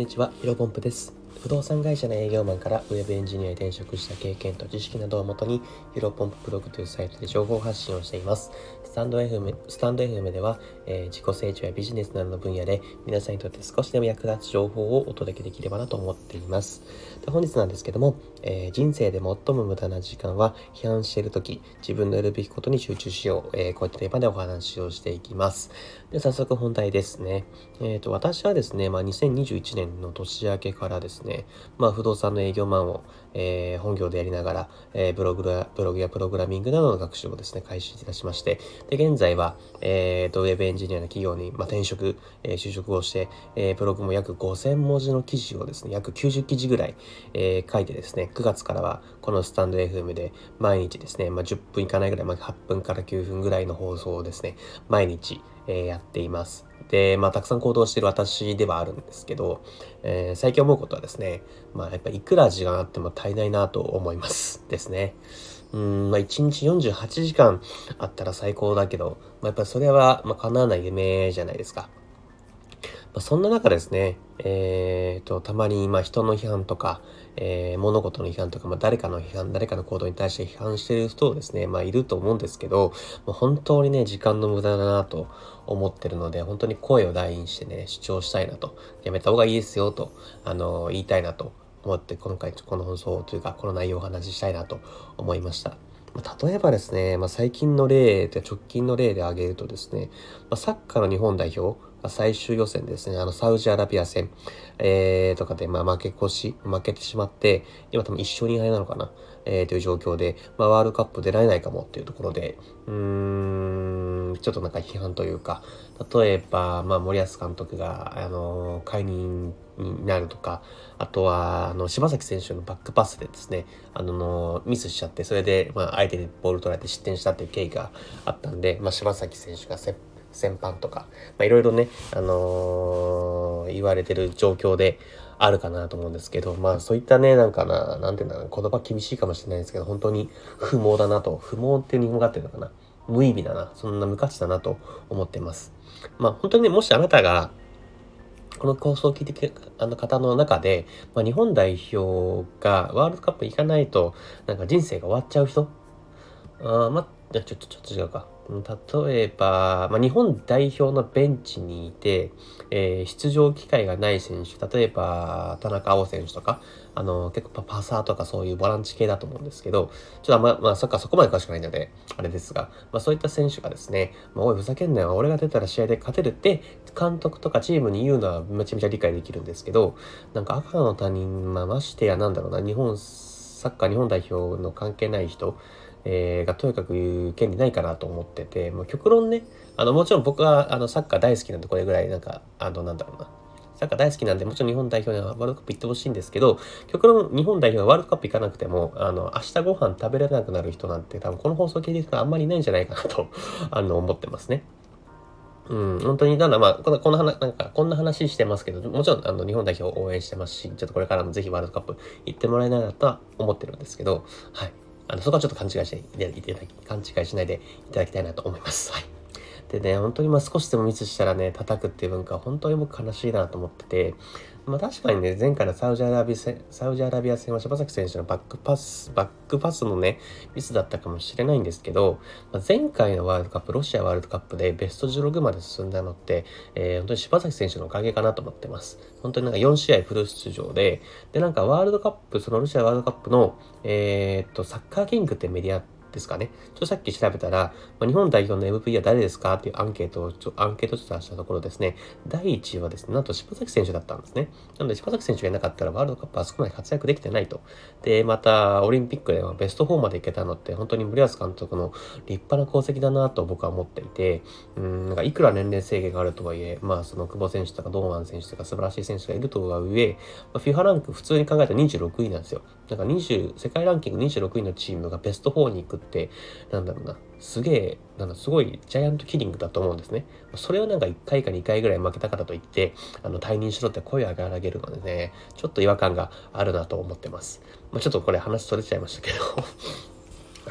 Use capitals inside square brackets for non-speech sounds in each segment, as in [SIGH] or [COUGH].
にちは、ヒロポンプです。不動産会社の営業マンからウェブエンジニアに転職した経験と知識などをもとに、ヒロポンプブログというサイトで情報発信をしています。スタンド FM, スタンド FM では、えー、自己成長やビジネスなどの分野で皆さんにとって少しでも役立つ情報をお届けできればなと思っています。で本日なんですけども、えー、人生で最も無駄な時間は批判しているとき、自分のやるべきことに集中しよう。えー、こういったテーマでお話をしていきます。で早速本題ですね。えっ、と、私はですね、まあ、2021年の年明けからですね、まあ、不動産の営業マンを、えー、本業でやりながら、えー、ブログや、ブログやプログラミングなどの学習をですね、開始いたしまして、で、現在は、えっ、ー、ウェブエンジニアの企業に、まあ、転職、えー、就職をして、えー、ブログも約5000文字の記事をですね、約90記事ぐらい、えー、書いてですね、9月からは、このスタンド FM で毎日ですね、まあ、10分いかないぐらい、まあ、8分から9分ぐらいの放送をですね、毎日、えー、やっています。で、まあ、たくさん行動してる私ではあるんですけど、えー、最近思うことはですね、まあ、やっぱいくら時間あっても足りないなと思いますですね。うん、まあ、1日48時間あったら最高だけど、まあ、やっぱりそれは、まあ、叶わない夢じゃないですか。ま、そんな中ですね、えー、と、たまに、ま人の批判とか、えー、物事の批判とか、まあ、誰かの批判、誰かの行動に対して批判している人をですね、まあ、いると思うんですけど、もう本当にね、時間の無駄だなと思ってるので、本当に声を大にしてね、主張したいなと、やめた方がいいですよと、あの、言いたいなと思って、今回、この放送というか、この内容をお話ししたいなと思いました。例えばですね、ま、最近の例で直近の例で挙げるとですね、ま、サッカーの日本代表、最終予選ですね、あの、サウジアラビア戦、えー、とかで、まあ、負け越し、負けてしまって、今多分一勝2敗なのかな、えー、という状況で、まあ、ワールドカップ出られないかもっていうところで、うーん、ちょっとなんか批判というか、例えば、まあ、森保監督が、あの、解任になるとか、あとは、あの、柴崎選手のバックパスでですね、あの、ミスしちゃって、それで、まあ、相手にボール取られて失点したっていう経緯があったんで、まあ、柴崎選手が切先般とか、まあ、いろいろね、あのー、言われてる状況であるかなと思うんですけど、まあそういったね、なんかな、なんていうんだろう、言葉厳しいかもしれないですけど、本当に不毛だなと、不毛っていう日本語があってるのかな。無意味だな、そんな無価値だなと思ってます。まあ本当にね、もしあなたが、この放送を聞いてくあの方の中で、まあ、日本代表がワールドカップ行かないと、なんか人生が終わっちゃう人？あまあ、ちょっと、ちょっと違うか。例えば、まあ、日本代表のベンチにいて、えー、出場機会がない選手、例えば田中碧選手とか、あの、結構パサーとかそういうボランチ系だと思うんですけど、ちょっとあんま、まあ、そっか、そこまで詳しくないので、あれですが、まあ、そういった選手がですね、まあ、おい、ふざけんなよ、俺が出たら試合で勝てるって、監督とかチームに言うのはめちゃめちゃ理解できるんですけど、なんか赤の他人、まあ、ましてやなんだろうな、日本、サッカー日本代表の関係ない人、えー、がとにかく言う権利ないかなと思ってて、もう極論ね、あの、もちろん僕はあのサッカー大好きなんで、これぐらいなんか、あの、なんだろうな。サッカー大好きなんで、もちろん日本代表にはワールドカップ行ってほしいんですけど、極論日本代表はワールドカップ行かなくても、あの、明日ご飯食べられなくなる人なんて多分この放送聞いてる人はあんまりいないんじゃないかなと [LAUGHS] あの、思ってますね。うん、本当に、ただまあ、この、この話、なんか、こんな話してますけど、もちろん、あの、日本代表を応援してますし、ちょっとこれからもぜひワールドカップ行ってもらえないなとは思ってるんですけど、はい。あの、そこはちょっと勘違いしていただき、勘違いしないでいただきたいなと思います。はい。でね、本当にまあ少しでもミスしたらね、叩くっていう文化は本当に僕悲しいなと思ってて、まあ確かにね、前回のサウジアラビア戦、サウジアラビア戦は柴崎選手のバックパス、バックパスのね、ミスだったかもしれないんですけど、まあ、前回のワールドカップ、ロシアワールドカップでベスト16まで進んだのって、えー、本当に柴崎選手のおかげかなと思ってます。本当になんか4試合フル出場で、で、なんかワールドカップ、そのロシアワールドカップの、えー、っと、サッカーキングってメディアですかね。ちょっとさっき調べたら、日本代表の MVP は誰ですかっていうアンケートを、ちょアンケート調査したところですね、第1位はですね、なんと柴崎選手だったんですね。なので柴崎選手がいなかったらワールドカップはそこまで活躍できてないと。で、また、オリンピックではベスト4まで行けたのって、本当に森保監督の立派な功績だなと僕は思っていて、うん、なんかいくら年齢制限があるとはいえ、まあその久保選手とか堂安選手とか素晴らしい選手がいるとは上、まあ、FIFA ランク普通に考えたら26位なんですよ。だから20、世界ランキング26位のチームがベスト4に行くって、なんだろうな、すげえ、なんだ、すごいジャイアントキリングだと思うんですね。それをなんか1回か2回ぐらい負けたからといって、あの、退任しろって声を上げられるのでね、ちょっと違和感があるなと思ってます。まあ、ちょっとこれ話それちゃいましたけど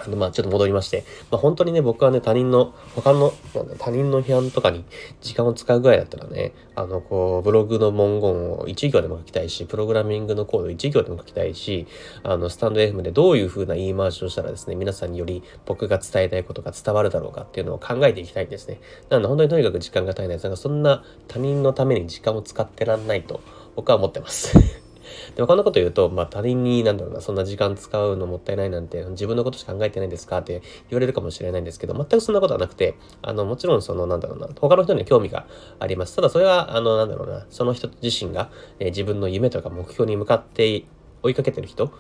あの、まあ、ちょっと戻りまして、まあ、本当にね、僕はね、他人の、他の、他人の批判とかに時間を使うぐらいだったらね、あの、こう、ブログの文言を1行でも書きたいし、プログラミングのコード1行でも書きたいし、あの、スタンド FM でどういう風な言い回しをしたらですね、皆さんにより僕が伝えたいことが伝わるだろうかっていうのを考えていきたいんですね。なので、本当にとにかく時間が足りないですが、そんな他人のために時間を使ってらんないと僕は思ってます。でもこんなこと言うと、まあ他人になんだろうな、そんな時間使うのもったいないなんて、自分のことしか考えてないんですかって言われるかもしれないんですけど、全くそんなことはなくて、あの、もちろんその、なんだろうな、他の人には興味があります。ただそれは、あの、なんだろうな、その人自身が、えー、自分の夢とか目標に向かって追いかけてる人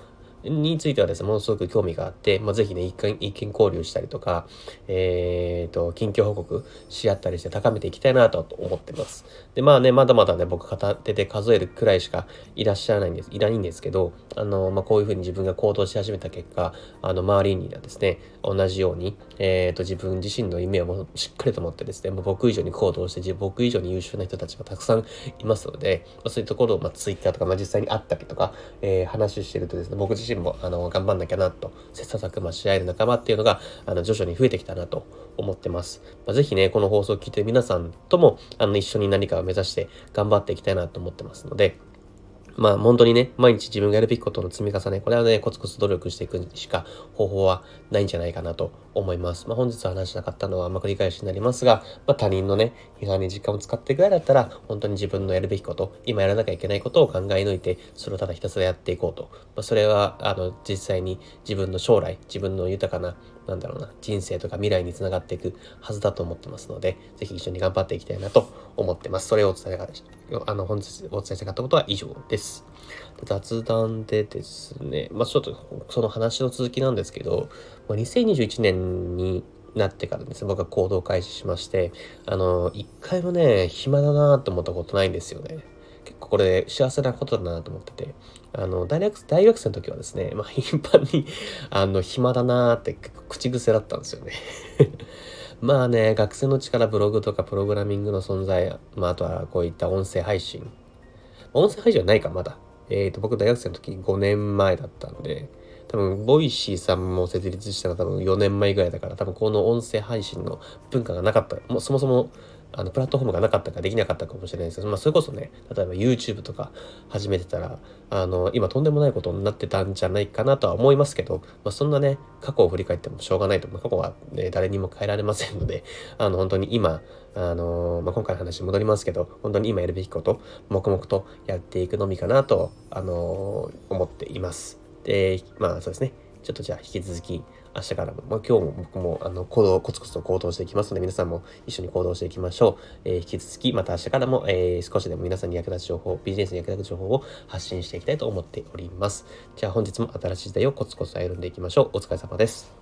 についてはですね、ものすごく興味があって、まあ、ぜひね、一見、一見交流したりとか、えっ、ー、と、近況報告し合ったりして高めていきたいなと思ってます。で、まあね、まだまだね、僕片手で数えるくらいしかいらっしゃらないんです、いないんですけど、あの、まあ、こういうふうに自分が行動し始めた結果、あの、周りにはですね、同じように、えっ、ー、と、自分自身の夢をもしっかりと持ってですね、僕以上に行動して、僕以上に優秀な人たちがたくさんいますので、そういうところを、まあ、ツイッターとか、まあ、実際に会ったりとか、えー、話してるとですね、僕自身身も、あの、頑張んなきゃなと、切磋琢磨し合える仲間っていうのが、あの、徐々に増えてきたなと思ってます。まあ、ぜひね、この放送を聞いて皆さんとも、あの、一緒に何かを目指して頑張っていきたいなと思ってますので、まあ本当にね、毎日自分がやるべきことの積み重ね、これはね、コツコツ努力していくしか方法はないんじゃないかなと思います。まあ本日話しなかったのは、まあ繰り返しになりますが、まあ他人のね、批判に時間を使っていくぐらいだったら、本当に自分のやるべきこと、今やらなきゃいけないことを考え抜いて、それをただひたすらやっていこうと。まあそれは、あの、実際に自分の将来、自分の豊かななんだろうな、人生とか未来につながっていくはずだと思ってますので、ぜひ一緒に頑張っていきたいなと思ってます。それをお伝えあの、本日お伝えしたかったことは以上です。雑談でですね、まあちょっとその話の続きなんですけど、まあ、2021年になってからですね、僕は行動開始しまして、あの、一回もね、暇だなと思ったことないんですよね。結構これ幸せなことだなと思ってて、あの、大学、大学生の時はですね、まあ、[LAUGHS] 頻繁に、あの、暇だなって口癖だったんですよね [LAUGHS] まあね、学生の力ブログとかプログラミングの存在、まあ、あとはこういった音声配信。音声配信はないか、まだ。えっ、ー、と、僕大学生の時5年前だったんで、多分、 Voicy さんも設立したのは多分4年前ぐらいだから、多分この音声配信の文化がなかった。もうそもそもあのプラットフォームがなかったかできなかったかもしれないですけど、まあ、それこそね例えば YouTube とか始めてたらあの今とんでもないことになってたんじゃないかなとは思いますけど、まあ、そんなね過去を振り返ってもしょうがないと、過去は、ね、誰にも変えられませんので [LAUGHS] あの本当に今あの、まあ、今回の話に戻りますけど本当に今やるべきこと黙々とやっていくのみかなと、あの思っています。でまあそうですねちょっとじゃあ引き続き明日からも、まあ、今日も僕もあの行動、コツコツと行動していきますので、皆さんも一緒に行動していきましょう。えー、引き続き、また明日からも、えー、少しでも皆さんに役立つ情報、ビジネスに役立つ情報を発信していきたいと思っております。じゃあ本日も新しい時代をコツコツ歩んでいきましょう。お疲れ様です。